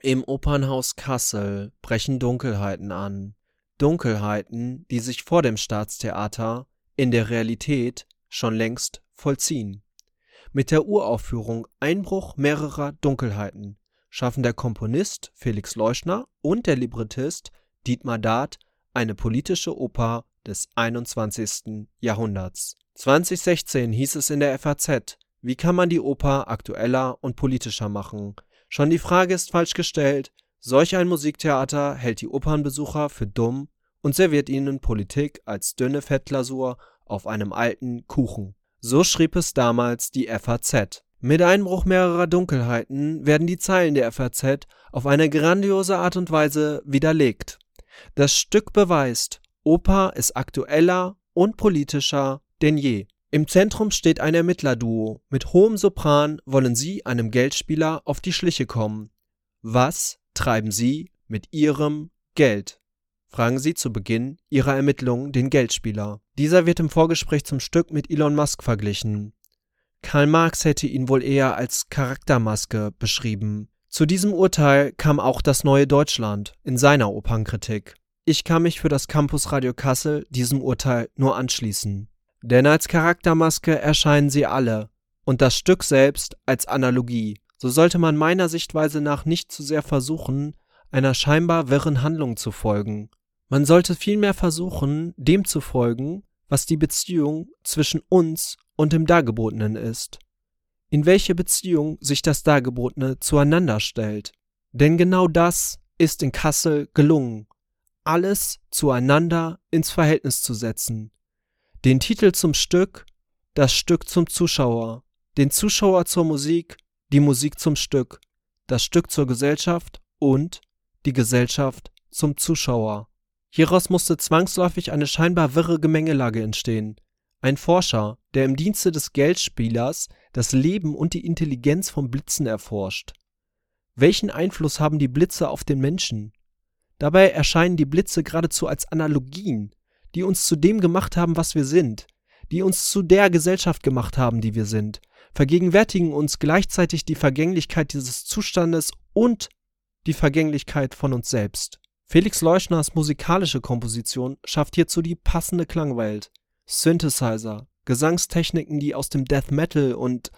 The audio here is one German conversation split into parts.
Im Opernhaus Kassel brechen Dunkelheiten an. Dunkelheiten, die sich vor dem Staatstheater in der Realität schon längst vollziehen. Mit der Uraufführung Einbruch mehrerer Dunkelheiten schaffen der Komponist Felix Leuschner und der Librettist Dietmar Dad eine politische Oper des 21. Jahrhunderts. 2016 hieß es in der FAZ, wie kann man die Oper aktueller und politischer machen? Schon die Frage ist falsch gestellt, solch ein Musiktheater hält die Opernbesucher für dumm und serviert ihnen Politik als dünne Fettglasur auf einem alten Kuchen. So schrieb es damals die FAZ. Mit Einbruch mehrerer Dunkelheiten werden die Zeilen der FAZ auf eine grandiose Art und Weise widerlegt. Das Stück beweist, Oper ist aktueller und politischer denn je. Im Zentrum steht ein Ermittlerduo. Mit hohem Sopran wollen sie einem Geldspieler auf die Schliche kommen. Was treiben sie mit ihrem Geld? fragen sie zu Beginn ihrer Ermittlungen den Geldspieler. Dieser wird im Vorgespräch zum Stück mit Elon Musk verglichen. Karl Marx hätte ihn wohl eher als Charaktermaske beschrieben. Zu diesem Urteil kam auch das Neue Deutschland in seiner Opernkritik. Ich kann mich für das Campus Radio Kassel diesem Urteil nur anschließen. Denn als Charaktermaske erscheinen sie alle und das Stück selbst als Analogie. So sollte man meiner Sichtweise nach nicht zu sehr versuchen, einer scheinbar wirren Handlung zu folgen. Man sollte vielmehr versuchen, dem zu folgen, was die Beziehung zwischen uns und dem Dargebotenen ist. In welche Beziehung sich das Dargebotene zueinander stellt. Denn genau das ist in Kassel gelungen, alles zueinander ins Verhältnis zu setzen den Titel zum Stück, das Stück zum Zuschauer, den Zuschauer zur Musik, die Musik zum Stück, das Stück zur Gesellschaft und die Gesellschaft zum Zuschauer. Hieraus musste zwangsläufig eine scheinbar wirre Gemengelage entstehen. Ein Forscher, der im Dienste des Geldspielers das Leben und die Intelligenz von Blitzen erforscht. Welchen Einfluss haben die Blitze auf den Menschen? Dabei erscheinen die Blitze geradezu als Analogien, die uns zu dem gemacht haben, was wir sind, die uns zu der Gesellschaft gemacht haben, die wir sind, vergegenwärtigen uns gleichzeitig die Vergänglichkeit dieses Zustandes und die Vergänglichkeit von uns selbst. Felix Leuschners musikalische Komposition schafft hierzu die passende Klangwelt. Synthesizer, Gesangstechniken, die aus dem Death Metal und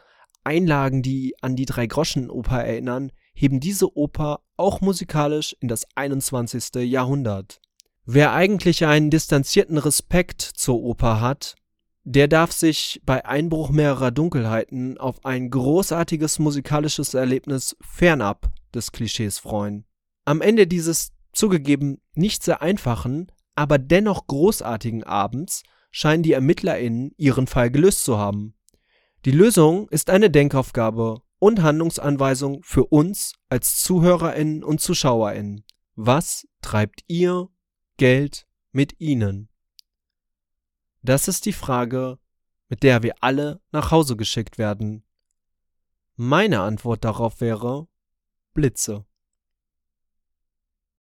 Einlagen, die an die Drei-Groschen-Oper erinnern, heben diese Oper auch musikalisch in das 21. Jahrhundert. Wer eigentlich einen distanzierten Respekt zur Oper hat, der darf sich bei Einbruch mehrerer Dunkelheiten auf ein großartiges musikalisches Erlebnis fernab des Klischees freuen. Am Ende dieses zugegeben nicht sehr einfachen, aber dennoch großartigen Abends scheinen die ErmittlerInnen ihren Fall gelöst zu haben. Die Lösung ist eine Denkaufgabe und Handlungsanweisung für uns als ZuhörerInnen und ZuschauerInnen. Was treibt ihr Geld mit ihnen? Das ist die Frage, mit der wir alle nach Hause geschickt werden. Meine Antwort darauf wäre Blitze.